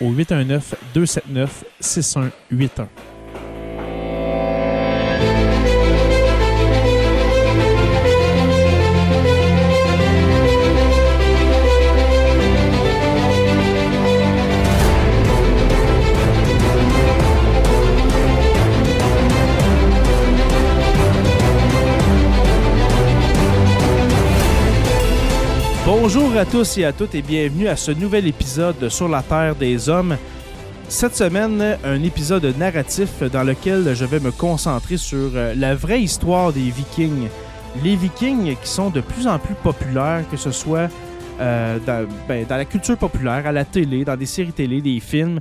au 819 Bonjour à tous et à toutes et bienvenue à ce nouvel épisode de Sur la Terre des Hommes. Cette semaine, un épisode narratif dans lequel je vais me concentrer sur euh, la vraie histoire des Vikings. Les Vikings qui sont de plus en plus populaires, que ce soit euh, dans, ben, dans, la culture populaire, à la télé, dans des séries télé, des films.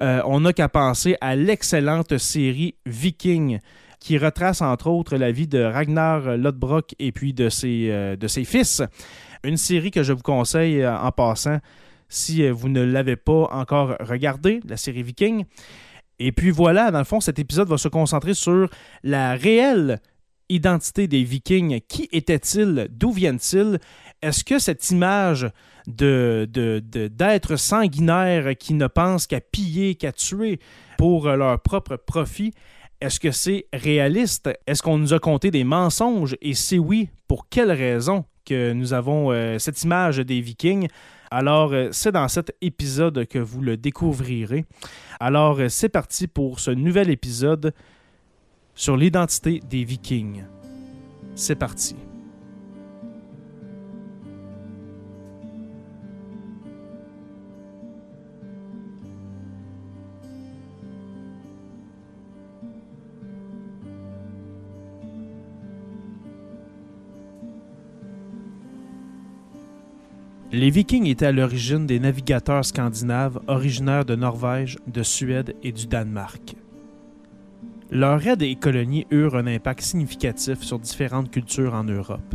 Euh, on n'a qu'à penser à l'excellente série Viking qui retrace entre autres la vie de Ragnar Lodbrok et puis de ses fils. Une série que je vous conseille euh, en passant si euh, vous ne l'avez pas encore regardé, la série Viking. Et puis voilà, dans le fond, cet épisode va se concentrer sur la réelle identité des Vikings. Qui étaient-ils? D'où viennent-ils? Est-ce que cette image de, d'être sanguinaire qui ne pense qu'à piller, qu'à tuer pour leur propre profit, est-ce que c'est réaliste? Est-ce qu'on nous a conté des mensonges? Et si oui, pour quelles raisons? Que nous avons euh, cette image des Vikings. Alors, euh, c'est dans cet épisode que vous le découvrirez. Alors, euh, c'est parti pour ce nouvel épisode sur l'identité des Vikings. C'est parti. Les Vikings étaient à l'origine des navigateurs scandinaves originaires de Norvège, de Suède et du Danemark. Leurs raids et colonies eurent un impact significatif sur différentes cultures en Europe.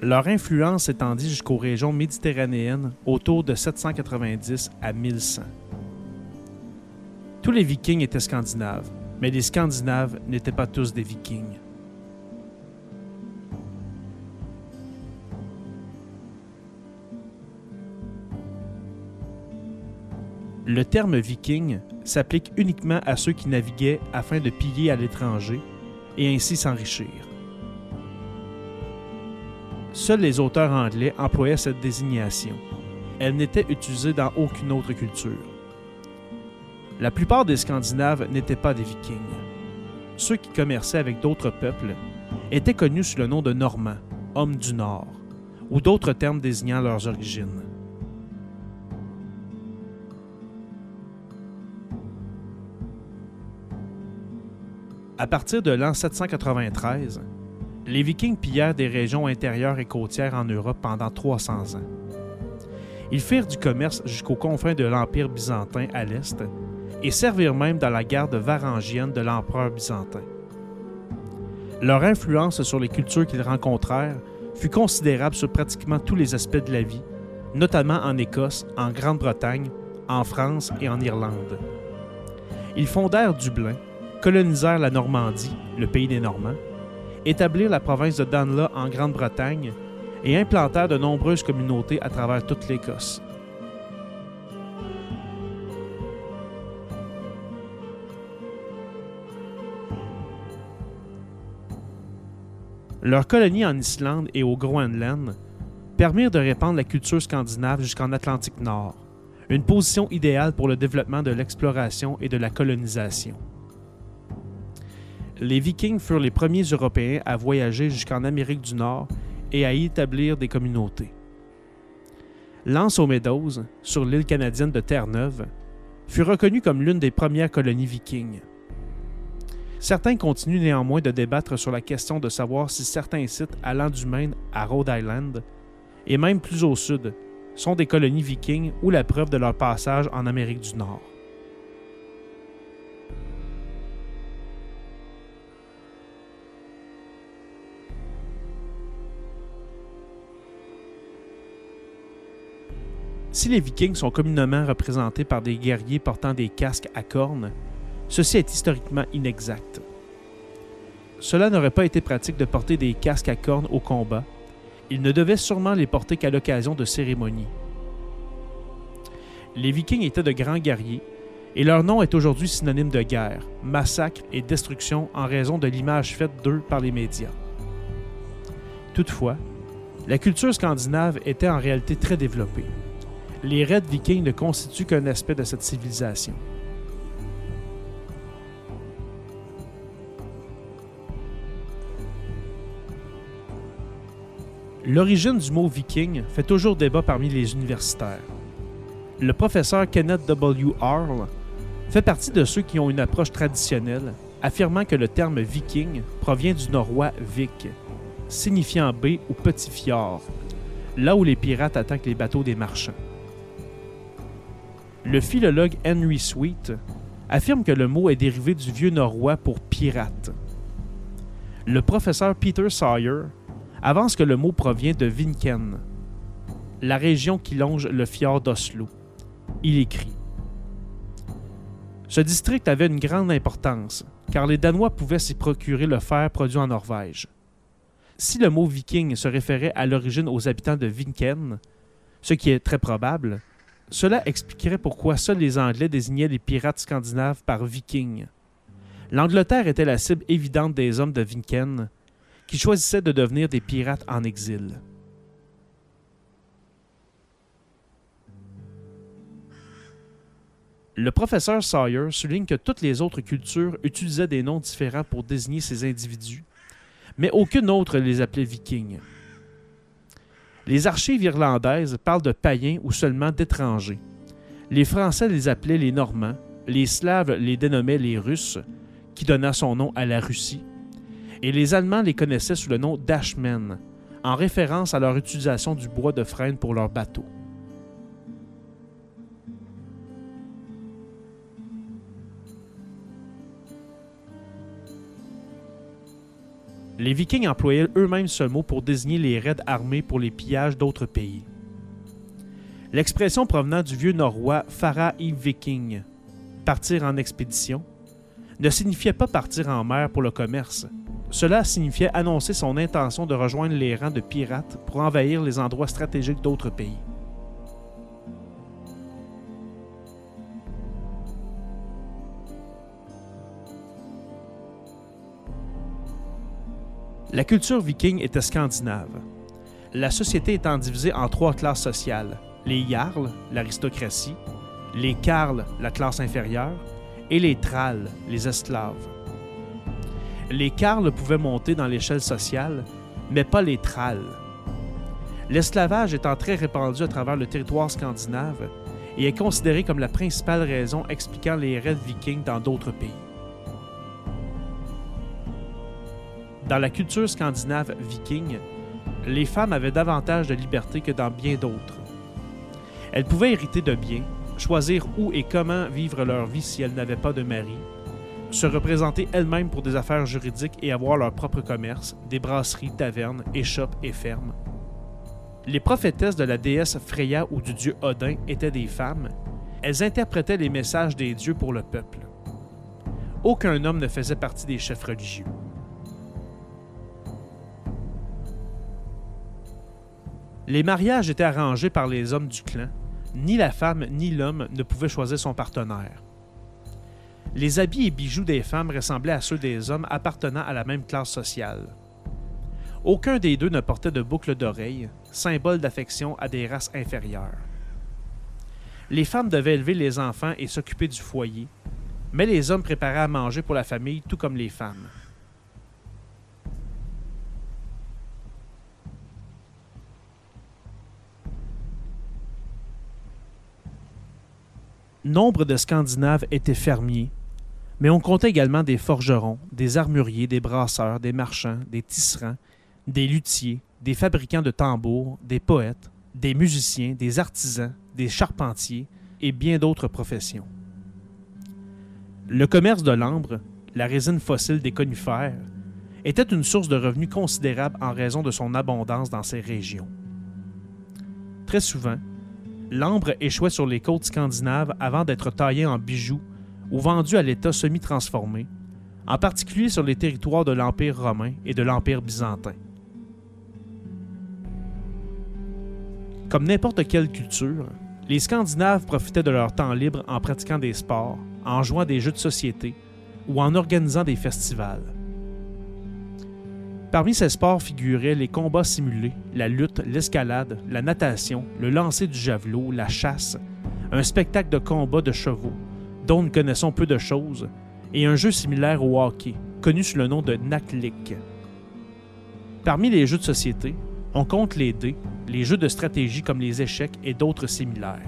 Leur influence s'étendit jusqu'aux régions méditerranéennes autour de 790 à 1100. Tous les Vikings étaient scandinaves, mais les Scandinaves n'étaient pas tous des Vikings. Le terme viking s'applique uniquement à ceux qui naviguaient afin de piller à l'étranger et ainsi s'enrichir. Seuls les auteurs anglais employaient cette désignation. Elle n'était utilisée dans aucune autre culture. La plupart des Scandinaves n'étaient pas des Vikings. Ceux qui commerçaient avec d'autres peuples étaient connus sous le nom de Normands, hommes du Nord, ou d'autres termes désignant leurs origines. À partir de l'an 793, les Vikings pillèrent des régions intérieures et côtières en Europe pendant 300 ans. Ils firent du commerce jusqu'aux confins de l'Empire byzantin à l'est et servirent même dans la garde varangienne de l'empereur byzantin. Leur influence sur les cultures qu'ils rencontrèrent fut considérable sur pratiquement tous les aspects de la vie, notamment en Écosse, en Grande-Bretagne, en France et en Irlande. Ils fondèrent Dublin, colonisèrent la Normandie, le pays des Normands, établirent la province de Danelaw en Grande-Bretagne et implantèrent de nombreuses communautés à travers toute l'Écosse. Leurs colonies en Islande et au Groenland permirent de répandre la culture scandinave jusqu'en Atlantique Nord, une position idéale pour le développement de l'exploration et de la colonisation. Les Vikings furent les premiers Européens à voyager jusqu'en Amérique du Nord et à y établir des communautés. L'Anse aux Meadows, sur l'île canadienne de Terre-Neuve, fut reconnue comme l'une des premières colonies vikings. Certains continuent néanmoins de débattre sur la question de savoir si certains sites allant du Maine à Rhode Island, et même plus au sud, sont des colonies vikings ou la preuve de leur passage en Amérique du Nord. Si les Vikings sont communément représentés par des guerriers portant des casques à cornes, ceci est historiquement inexact. Cela n'aurait pas été pratique de porter des casques à cornes au combat. Ils ne devaient sûrement les porter qu'à l'occasion de cérémonies. Les Vikings étaient de grands guerriers, et leur nom est aujourd'hui synonyme de guerre, massacre et destruction en raison de l'image faite d'eux par les médias. Toutefois, la culture scandinave était en réalité très développée les raids vikings ne constituent qu'un aspect de cette civilisation. L'origine du mot viking fait toujours débat parmi les universitaires. Le professeur Kenneth W. Arl fait partie de ceux qui ont une approche traditionnelle, affirmant que le terme viking provient du norrois vik, signifiant baie ou petit fjord, là où les pirates attaquent les bateaux des marchands. Le philologue Henry Sweet affirme que le mot est dérivé du vieux norrois pour pirate. Le professeur Peter Sawyer avance que le mot provient de Vinken, la région qui longe le fjord d'Oslo. Il écrit Ce district avait une grande importance, car les Danois pouvaient s'y procurer le fer produit en Norvège. Si le mot viking se référait à l'origine aux habitants de Vinken, ce qui est très probable, cela expliquerait pourquoi seuls les Anglais désignaient les pirates scandinaves par vikings. L'Angleterre était la cible évidente des hommes de Vinken, qui choisissaient de devenir des pirates en exil. Le professeur Sawyer souligne que toutes les autres cultures utilisaient des noms différents pour désigner ces individus, mais aucune autre les appelait vikings. Les archives irlandaises parlent de païens ou seulement d'étrangers. Les Français les appelaient les Normands, les Slaves les dénommaient les Russes, qui donna son nom à la Russie, et les Allemands les connaissaient sous le nom d'Ashmen, en référence à leur utilisation du bois de frêne pour leurs bateaux. Les Vikings employaient eux-mêmes ce mot pour désigner les raids armés pour les pillages d'autres pays. L'expression provenant du vieux norrois Fara i Viking, partir en expédition, ne signifiait pas partir en mer pour le commerce. Cela signifiait annoncer son intention de rejoindre les rangs de pirates pour envahir les endroits stratégiques d'autres pays. La culture viking était scandinave. La société étant divisée en trois classes sociales les jarls, l'aristocratie, les carls, la classe inférieure, et les tralls, les esclaves. Les carls pouvaient monter dans l'échelle sociale, mais pas les tralls. L'esclavage étant très répandu à travers le territoire scandinave et est considéré comme la principale raison expliquant les raids vikings dans d'autres pays. Dans la culture scandinave viking, les femmes avaient davantage de liberté que dans bien d'autres. Elles pouvaient hériter de biens, choisir où et comment vivre leur vie si elles n'avaient pas de mari, se représenter elles-mêmes pour des affaires juridiques et avoir leur propre commerce, des brasseries, tavernes, échoppes et fermes. Les prophétesses de la déesse Freya ou du dieu Odin étaient des femmes. Elles interprétaient les messages des dieux pour le peuple. aucun homme ne faisait partie des chefs religieux. Les mariages étaient arrangés par les hommes du clan. Ni la femme ni l'homme ne pouvaient choisir son partenaire. Les habits et bijoux des femmes ressemblaient à ceux des hommes appartenant à la même classe sociale. Aucun des deux ne portait de boucles d'oreilles, symbole d'affection à des races inférieures. Les femmes devaient élever les enfants et s'occuper du foyer, mais les hommes préparaient à manger pour la famille tout comme les femmes. Nombre de Scandinaves étaient fermiers, mais on comptait également des forgerons, des armuriers, des brasseurs, des marchands, des tisserands, des luthiers, des fabricants de tambours, des poètes, des musiciens, des artisans, des charpentiers et bien d'autres professions. Le commerce de l'ambre, la résine fossile des conifères, était une source de revenus considérable en raison de son abondance dans ces régions. Très souvent, l'ambre échouait sur les côtes scandinaves avant d'être taillé en bijoux ou vendu à l'état semi-transformé, en particulier sur les territoires de l'Empire romain et de l'Empire byzantin. Comme n'importe quelle culture, les Scandinaves profitaient de leur temps libre en pratiquant des sports, en jouant des jeux de société ou en organisant des festivals. Parmi ces sports figuraient les combats simulés, la lutte, l'escalade, la natation, le lancer du javelot, la chasse, un spectacle de combat de chevaux, dont nous connaissons peu de choses, et un jeu similaire au hockey, connu sous le nom de Naklik. Parmi les jeux de société, on compte les dés, les jeux de stratégie comme les échecs et d'autres similaires.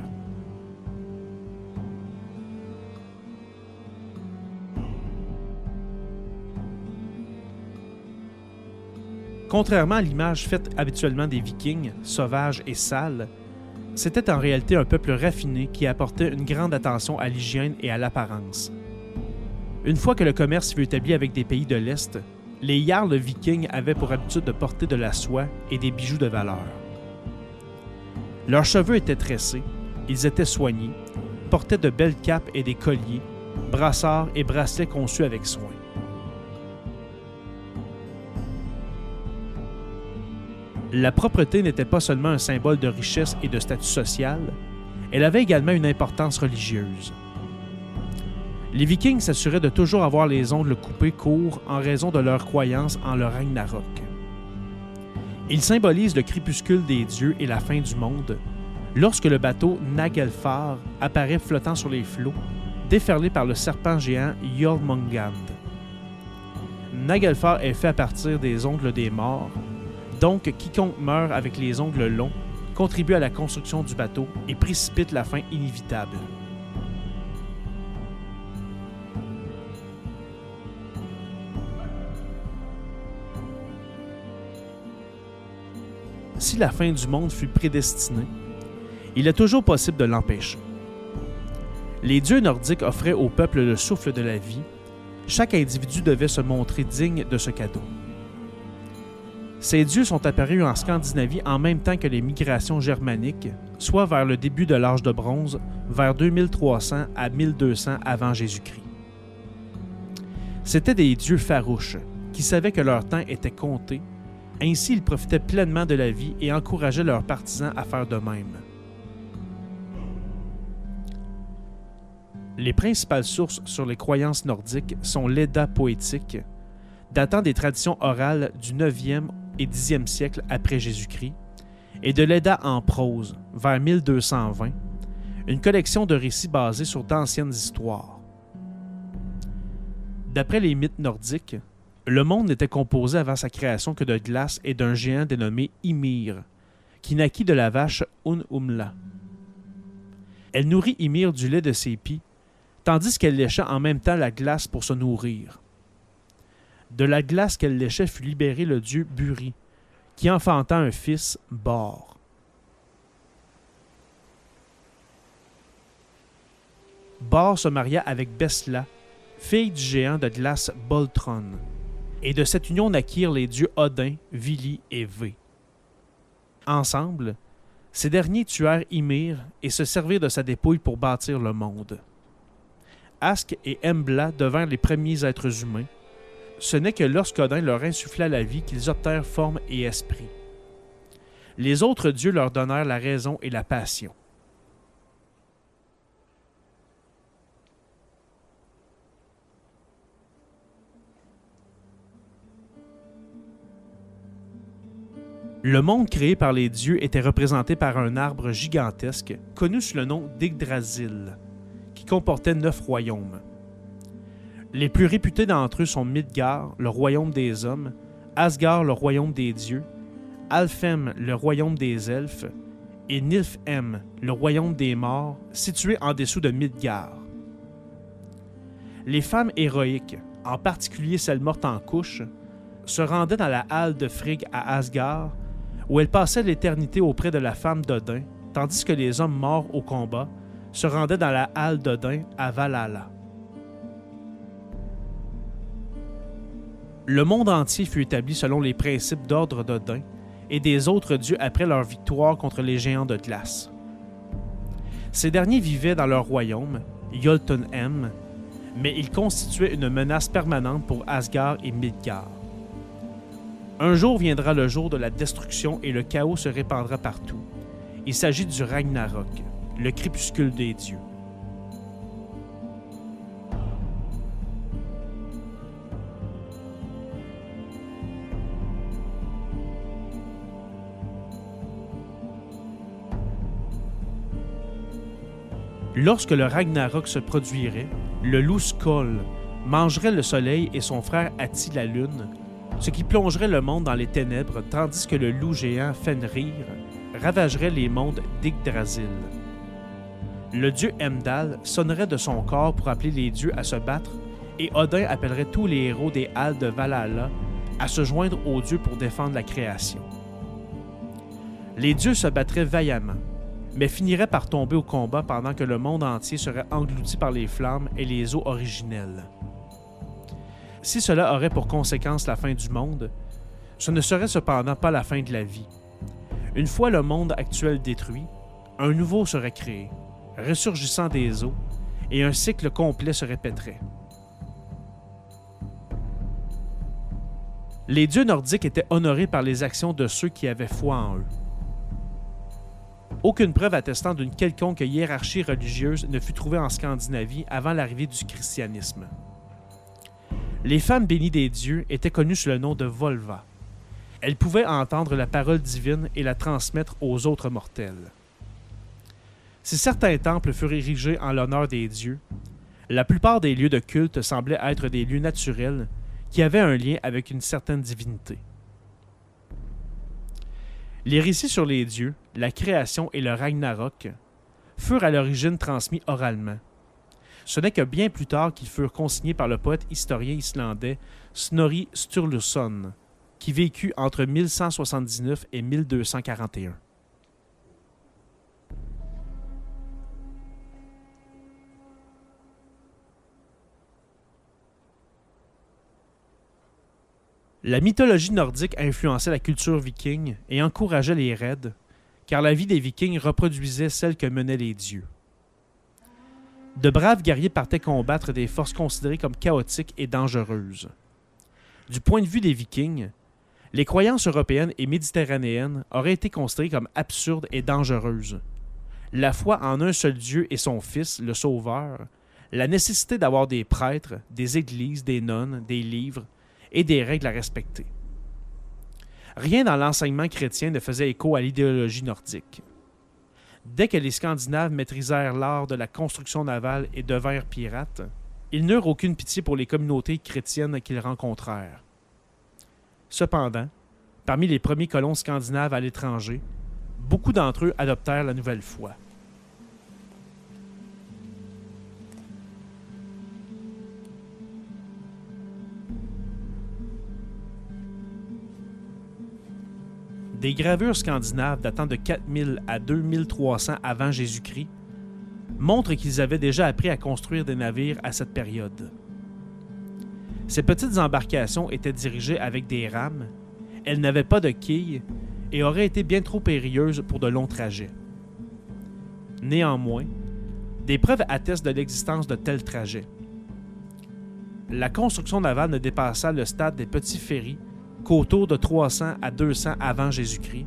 Contrairement à l'image faite habituellement des Vikings, sauvages et sales, c'était en réalité un peuple raffiné qui apportait une grande attention à l'hygiène et à l'apparence. Une fois que le commerce fut établi avec des pays de l'Est, les Jarls vikings avaient pour habitude de porter de la soie et des bijoux de valeur. Leurs cheveux étaient tressés, ils étaient soignés, portaient de belles capes et des colliers, brassards et bracelets conçus avec soin. La propreté n'était pas seulement un symbole de richesse et de statut social, elle avait également une importance religieuse. Les Vikings s'assuraient de toujours avoir les ongles coupés courts en raison de leur croyance en le Ragnarok. Ils symbolisent le crépuscule des dieux et la fin du monde, lorsque le bateau Nagelfar apparaît flottant sur les flots, déferlé par le serpent géant Jormungand. Nagelfar est fait à partir des ongles des morts, donc, quiconque meurt avec les ongles longs contribue à la construction du bateau et précipite la fin inévitable. Si la fin du monde fut prédestinée, il est toujours possible de l'empêcher. Les dieux nordiques offraient au peuple le souffle de la vie. Chaque individu devait se montrer digne de ce cadeau. Ces dieux sont apparus en Scandinavie en même temps que les migrations germaniques, soit vers le début de l'âge de bronze, vers 2300 à 1200 avant Jésus-Christ. C'étaient des dieux farouches, qui savaient que leur temps était compté, ainsi ils profitaient pleinement de la vie et encourageaient leurs partisans à faire de même. Les principales sources sur les croyances nordiques sont l'Edda poétique, datant des traditions orales du 9e et 10e siècle après Jésus-Christ, et de l'Eda en prose, vers 1220, une collection de récits basés sur d'anciennes histoires. D'après les mythes nordiques, le monde n'était composé avant sa création que de glace et d'un géant dénommé Ymir, qui naquit de la vache Unumla. Elle nourrit Ymir du lait de ses pieds, tandis qu'elle lécha en même temps la glace pour se nourrir. De la glace qu'elle léchait fut libéré le dieu Buri, qui enfanta un fils, Bor. Bor se maria avec Besla, fille du géant de glace Boltron, et de cette union naquirent les dieux Odin, Vili et Vé. Ensemble, ces derniers tuèrent Ymir et se servirent de sa dépouille pour bâtir le monde. Ask et Embla devinrent les premiers êtres humains, ce n'est que lorsqu'Odin leur insuffla la vie qu'ils obtinrent forme et esprit. Les autres dieux leur donnèrent la raison et la passion. Le monde créé par les dieux était représenté par un arbre gigantesque, connu sous le nom d'Yggdrasil, qui comportait neuf royaumes. Les plus réputés d'entre eux sont Midgard, le royaume des hommes, Asgard, le royaume des dieux, Alfhem, le royaume des elfes, et Nilfheim, le royaume des morts, situé en dessous de Midgard. Les femmes héroïques, en particulier celles mortes en couche, se rendaient dans la halle de Frigg à Asgard où elle passait l'éternité auprès de la femme d'Odin, tandis que les hommes morts au combat se rendaient dans la halle d'Odin à Valhalla. Le monde entier fut établi selon les principes d'ordre d'Odin et des autres dieux après leur victoire contre les géants de glace. Ces derniers vivaient dans leur royaume, Jotunheim, mais ils constituaient une menace permanente pour Asgard et Midgard. Un jour viendra le jour de la destruction et le chaos se répandra partout. Il s'agit du Ragnarok, le crépuscule des dieux. Lorsque le Ragnarok se produirait, le loup Skoll mangerait le soleil et son frère Ati la lune, ce qui plongerait le monde dans les ténèbres, tandis que le loup géant Fenrir ravagerait les mondes d'Yggdrasil. Le dieu Emdal sonnerait de son corps pour appeler les dieux à se battre, et Odin appellerait tous les héros des Halles de Valhalla à se joindre aux dieux pour défendre la création. Les dieux se battraient vaillamment, mais finiraient par tomber au combat pendant que le monde entier serait englouti par les flammes et les eaux originelles. Si cela aurait pour conséquence la fin du monde, ce ne serait cependant pas la fin de la vie. Une fois le monde actuel détruit, un nouveau serait créé, ressurgissant des eaux, et un cycle complet se répéterait. Les dieux nordiques étaient honorés par les actions de ceux qui avaient foi en eux. Aucune preuve attestant d'une quelconque hiérarchie religieuse ne fut trouvée en Scandinavie avant l'arrivée du christianisme. Les femmes bénies des dieux étaient connues sous le nom de Volva. Elles pouvaient entendre la parole divine et la transmettre aux autres mortels. Si certains temples furent érigés en l'honneur des dieux, la plupart des lieux de culte semblaient être des lieux naturels qui avaient un lien avec une certaine divinité. Les récits sur les dieux, la création et le Ragnarok furent à l'origine transmis oralement, ce n'est que bien plus tard qu'ils furent consignés par le poète historien islandais Snorri Sturluson, qui vécut entre 1179 et 1241. La mythologie nordique influençait la culture viking et encourageait les raids, car la vie des vikings reproduisait celle que menaient les dieux. De braves guerriers partaient combattre des forces considérées comme chaotiques et dangereuses. Du point de vue des Vikings, les croyances européennes et méditerranéennes auraient été considérées comme absurdes et dangereuses. La foi en un seul Dieu et son Fils, le Sauveur, la nécessité d'avoir des prêtres, des églises, des nonnes, des livres et des règles à respecter. Rien dans l'enseignement chrétien ne faisait écho à l'idéologie nordique. Dès que les Scandinaves maîtrisèrent l'art de la construction navale et devinrent pirates, ils n'eurent aucune pitié pour les communautés chrétiennes qu'ils rencontrèrent. Cependant, parmi les premiers colons scandinaves à l'étranger, beaucoup d'entre eux adoptèrent la nouvelle foi. Des gravures scandinaves datant de 4000 à 2300 avant Jésus-Christ montrent qu'ils avaient déjà appris à construire des navires à cette période. Ces petites embarcations étaient dirigées avec des rames, elles n'avaient pas de quilles et auraient été bien trop périlleuses pour de longs trajets. Néanmoins, Des preuves attestent de l'existence de tels trajets. La construction navale ne dépassa le stade des petits ferries qu'autour de 300 à 200 avant Jésus-Christ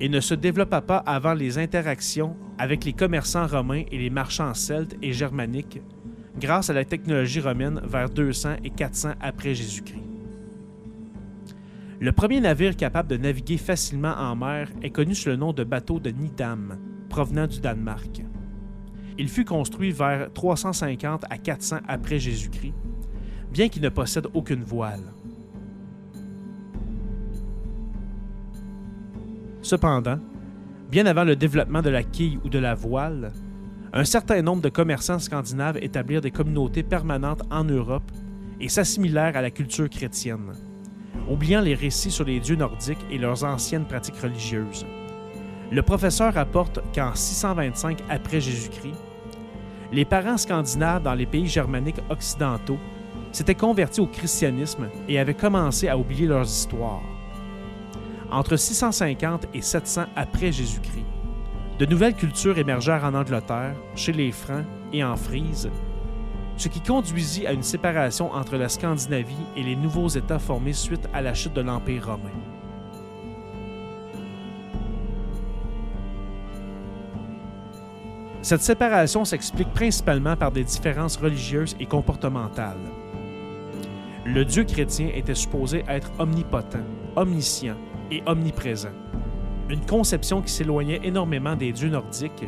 et ne se développa pas avant les interactions avec les commerçants romains et les marchands celtes et germaniques grâce à la technologie romaine vers 200 et 400 après Jésus-Christ. Le premier navire capable de naviguer facilement en mer est connu sous le nom de bateau de Nidam, provenant du Danemark. Il fut construit vers 350 à 400 après Jésus-Christ, bien qu'il ne possède aucune voile. Cependant, bien avant le développement de la quille ou de la voile, un certain nombre de commerçants scandinaves établirent des communautés permanentes en Europe et s'assimilèrent à la culture chrétienne, oubliant les récits sur les dieux nordiques et leurs anciennes pratiques religieuses. Le professeur rapporte qu'en 625 après Jésus-Christ, les parents scandinaves dans les pays germaniques occidentaux s'étaient convertis au christianisme et avaient commencé à oublier leurs histoires. Entre 650 et 700 après Jésus-Christ, de nouvelles cultures émergèrent en Angleterre, chez les Francs et en Frise, ce qui conduisit à une séparation entre la Scandinavie et les nouveaux États formés suite à la chute de l'Empire romain. Cette séparation s'explique principalement par des différences religieuses et comportementales. Le Dieu chrétien était supposé être omnipotent, omniscient et omniprésent une conception qui s'éloignait énormément des dieux nordiques,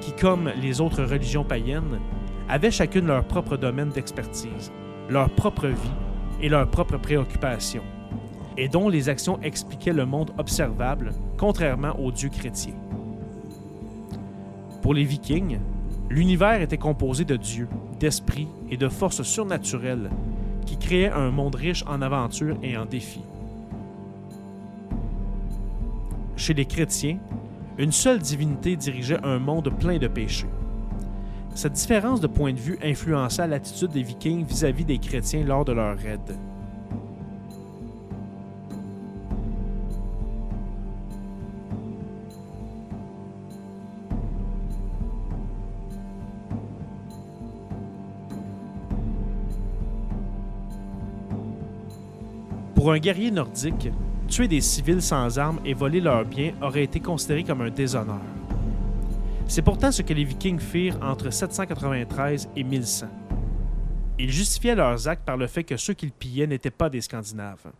qui, comme les autres religions païennes, avaient chacune leur propre domaine d'expertise, leur propre vie et leurs propres préoccupations, et dont les actions expliquaient le monde observable, contrairement aux dieux chrétiens. Pour les Vikings, l'univers était composé de dieux, d'esprits et de forces surnaturelles qui créaient un monde riche en aventures et en défis. Chez les chrétiens, une seule divinité dirigeait un monde plein de péchés. Cette différence de point de vue influença l'attitude des Vikings vis-à-vis des chrétiens lors de leur raid. Pour un guerrier nordique, tuer des civils sans armes et voler leurs biens aurait été considéré comme un déshonneur. C'est pourtant ce que les Vikings firent entre 793 et 1100. Ils justifiaient leurs actes par le fait que ceux qu'ils pillaient n'étaient pas des Scandinaves.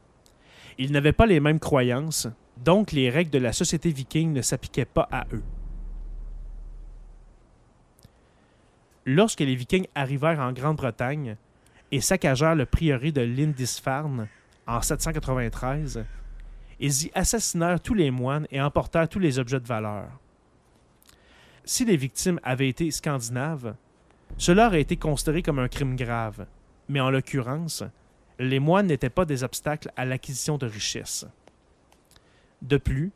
Ils n'avaient pas les mêmes croyances, donc les règles de la société viking ne s'appliquaient pas à eux. Lorsque les Vikings arrivèrent en Grande-Bretagne et saccagèrent le prieuré de Lindisfarne en 793, ils y assassinèrent tous les moines et emportèrent tous les objets de valeur. Si les victimes avaient été scandinaves, cela aurait été considéré comme un crime grave, mais en l'occurrence, les moines n'étaient pas des obstacles à l'acquisition de richesses. De plus,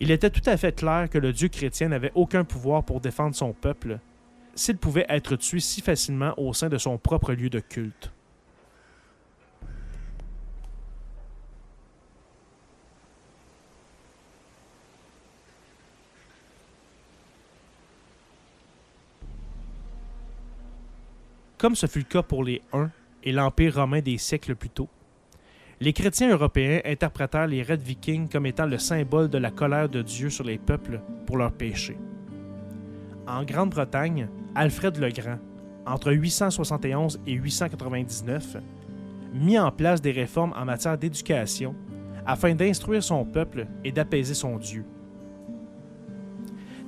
il était tout à fait clair que le Dieu chrétien n'avait aucun pouvoir pour défendre son peuple s'il pouvait être tué si facilement au sein de son propre lieu de culte. Comme ce fut le cas pour les Huns et l'Empire romain des siècles plus tôt. Les chrétiens européens interprétèrent les raids vikings comme étant le symbole de la colère de Dieu sur les peuples pour leurs péchés. En Grande-Bretagne, Alfred le Grand, entre 871 et 899, mit en place des réformes en matière d'éducation afin d'instruire son peuple et d'apaiser son Dieu.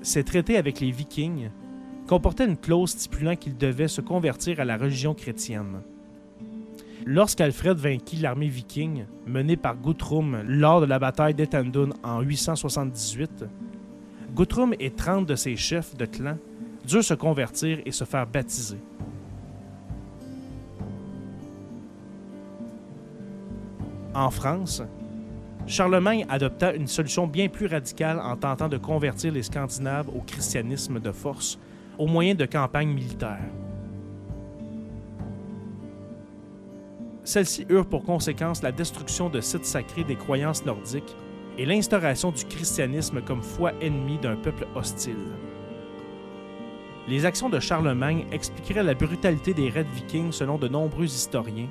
Ces traités avec les Vikings comportait une clause stipulant qu'il devait se convertir à la religion chrétienne. Lorsqu'Alfred vainquit l'armée viking menée par Guthrum lors de la bataille d'Ethandun en 878, Guthrum et 30 de ses chefs de clan durent se convertir et se faire baptiser. En France, Charlemagne adopta une solution bien plus radicale en tentant de convertir les Scandinaves au christianisme de force au moyen de campagnes militaires. Celles-ci eurent pour conséquence la destruction de sites sacrés des croyances nordiques et l'instauration du christianisme comme foi ennemie d'un peuple hostile. les actions de Charlemagne expliqueraient la brutalité des raids vikings selon de nombreux historiens.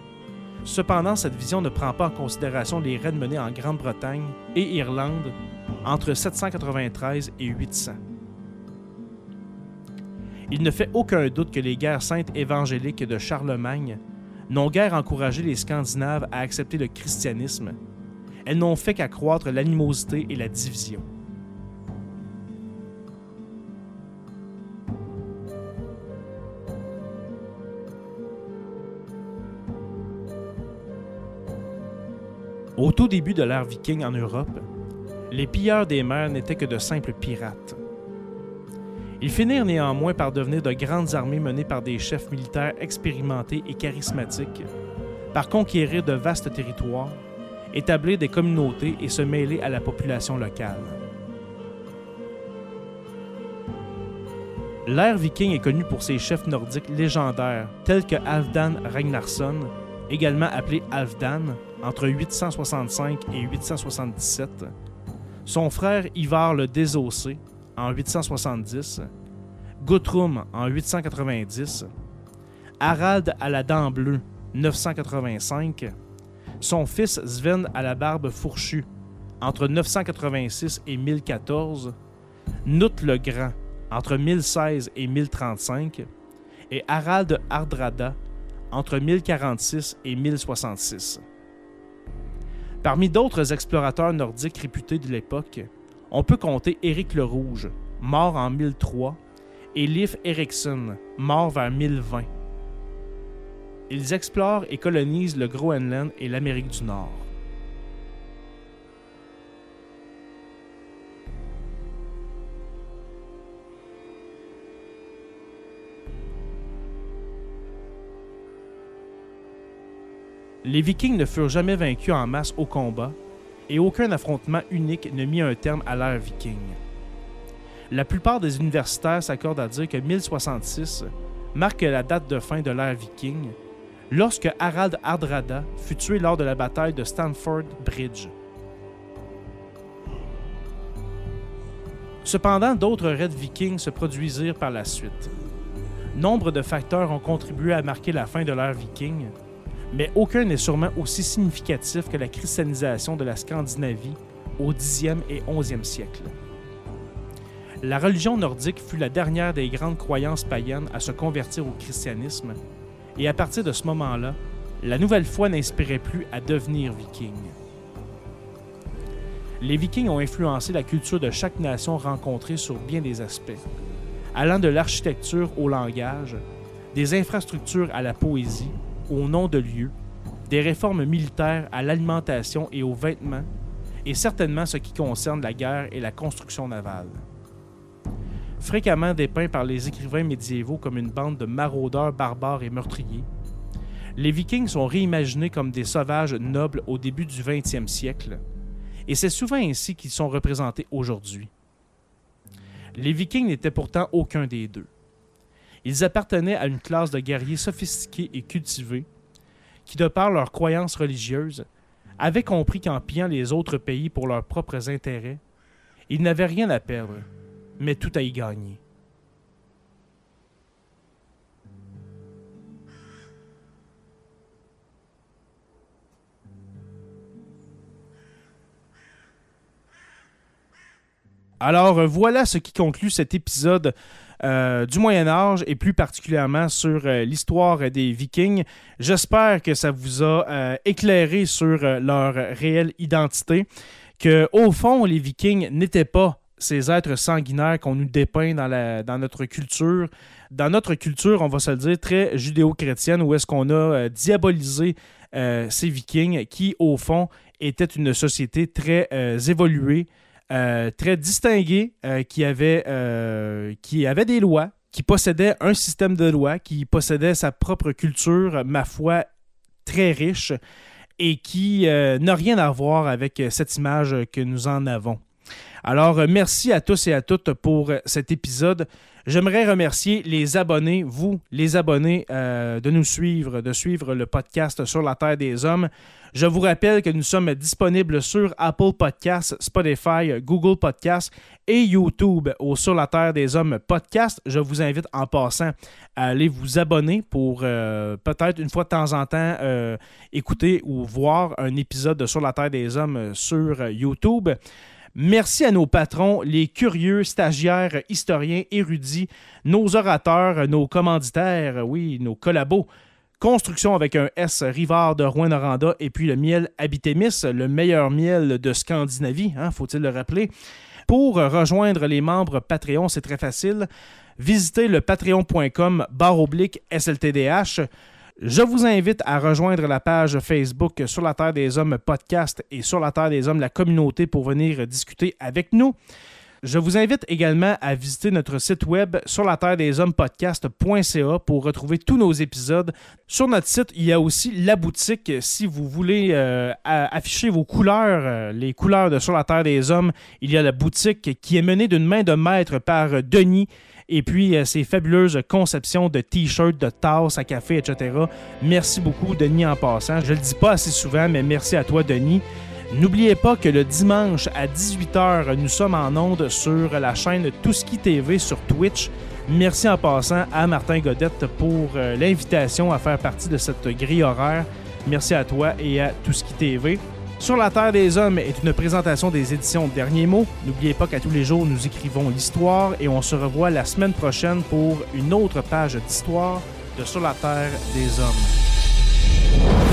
Cependant, cette vision ne prend pas en considération les raids menés en Grande-Bretagne et Irlande entre 793 et 800. Il ne fait aucun doute que les guerres saintes évangéliques de Charlemagne n'ont guère encouragé les Scandinaves à accepter le christianisme. Elles n'ont fait qu'accroître l'animosité et la division. Au tout début de l'ère viking en Europe, les pilleurs des mers n'étaient que de simples pirates. Ils finirent néanmoins par devenir de grandes armées menées par des chefs militaires expérimentés et charismatiques, par conquérir de vastes territoires, établir des communautés et se mêler à la population locale. L'ère viking est connue pour ses chefs nordiques légendaires tels que Halfdan Ragnarsson, également appelé Halfdan, entre 865 et 877, son frère Ivar le Désossé en 870, Guthrum en 890, Harald à la dent bleue 985, son fils Sven à la barbe fourchue entre 986 et 1014, Nut le Grand entre 1016 et 1035 et Harald Hardrada entre 1046 et 1066. Parmi d'autres explorateurs nordiques réputés de l'époque, on peut compter Éric le Rouge, mort en 1003, et Leif Erikson, mort vers 1020. Ils explorent et colonisent le Groenland et l'Amérique du Nord. Les Vikings ne furent jamais vaincus en masse au combat, et aucun affrontement unique ne mit un terme à l'ère viking. La plupart des universitaires s'accordent à dire que 1066 marque la date de fin de l'ère viking, lorsque Harald Hardrada fut tué lors de la bataille de Stamford Bridge. Cependant, d'autres raids vikings se produisirent par la suite. Nombre de facteurs ont contribué à marquer la fin de l'ère viking, mais aucun n'est sûrement aussi significatif que la christianisation de la Scandinavie au 10e et 11e siècle. La religion nordique fut la dernière des grandes croyances païennes à se convertir au christianisme, et à partir de ce moment-là, la nouvelle foi n'inspirait plus à devenir viking. Les vikings ont influencé la culture de chaque nation rencontrée sur bien des aspects, allant de l'architecture au langage, des infrastructures à la poésie, au nom de lieux, des réformes militaires à l'alimentation et aux vêtements, et certainement ce qui concerne la guerre et la construction navale. Fréquemment dépeint par les écrivains médiévaux comme une bande de maraudeurs barbares et meurtriers, les Vikings sont réimaginés comme des sauvages nobles au début du 20e siècle, et c'est souvent ainsi qu'ils sont représentés aujourd'hui. Les Vikings n'étaient pourtant aucun des deux. Ils appartenaient à une classe de guerriers sophistiqués et cultivés qui, de par leurs croyances religieuses, avaient compris qu'en pillant les autres pays pour leurs propres intérêts, ils n'avaient rien à perdre, mais tout à y gagner. Alors voilà ce qui conclut cet épisode euh, du Moyen Âge et plus particulièrement sur euh, l'histoire des Vikings. J'espère que ça vous a euh, éclairé sur leur réelle identité, que au fond les Vikings n'étaient pas ces êtres sanguinaires qu'on nous dépeint dans, dans notre culture. Dans notre culture, on va se le dire, très judéo-chrétienne, où est-ce qu'on a diabolisé ces Vikings qui, au fond, étaient une société très évoluée, euh, très distingué, euh, qui, avait, euh, qui avait des lois, qui possédait un système de lois, qui possédait sa propre culture, ma foi, très riche, et qui n'a rien à voir avec cette image que nous en avons. Alors, merci à tous et à toutes pour cet épisode. J'aimerais remercier les abonnés, vous, les abonnés, euh, de nous suivre, de suivre le podcast sur la Terre des Hommes. Je vous rappelle que nous sommes disponibles sur Apple Podcasts, Spotify, Google Podcasts et YouTube au Sur la Terre des Hommes podcast. Je vous invite en passant à aller vous abonner pour euh, peut-être une fois de temps en temps euh, écouter ou voir un épisode de Sur la Terre des Hommes sur YouTube. Merci à nos patrons, les curieux, stagiaires, historiens, érudits, nos orateurs, nos commanditaires, oui, nos collabos. Construction avec un S, Rivard de Rouen-Noranda, et puis le miel Habitémis, le meilleur miel de Scandinavie, hein, faut-il le rappeler. Pour rejoindre les membres Patreon, c'est très facile. Visitez le patreon.com barre oblique SLTDH. Je vous invite à rejoindre la page Facebook Sur la Terre des Hommes podcast et Sur la Terre des Hommes la communauté pour venir discuter avec nous. Je vous invite également à visiter notre site web sur la terre des hommes podcast.ca pour retrouver tous nos épisodes. Sur notre site, il y a aussi la boutique si vous voulez euh, afficher vos couleurs, euh, les couleurs de Sur la terre des hommes. Il y a la boutique qui est menée d'une main de maître par Denis et puis euh, ces fabuleuses conceptions de t-shirts, de tasses à café, etc. Merci beaucoup, Denis, en passant. Je le dis pas assez souvent, mais merci à toi, Denis. N'oubliez pas que le dimanche à 18h, nous sommes en onde sur la chaîne Touski TV sur Twitch. Merci en passant à Martin Godette pour euh, l'invitation à faire partie de cette grille horaire. Merci à toi et à Touski TV. Sur la Terre des Hommes est une présentation des éditions Derniers mots. N'oubliez pas qu'à tous les jours, nous écrivons l'histoire et on se revoit la semaine prochaine pour une autre page d'histoire de Sur la Terre des Hommes.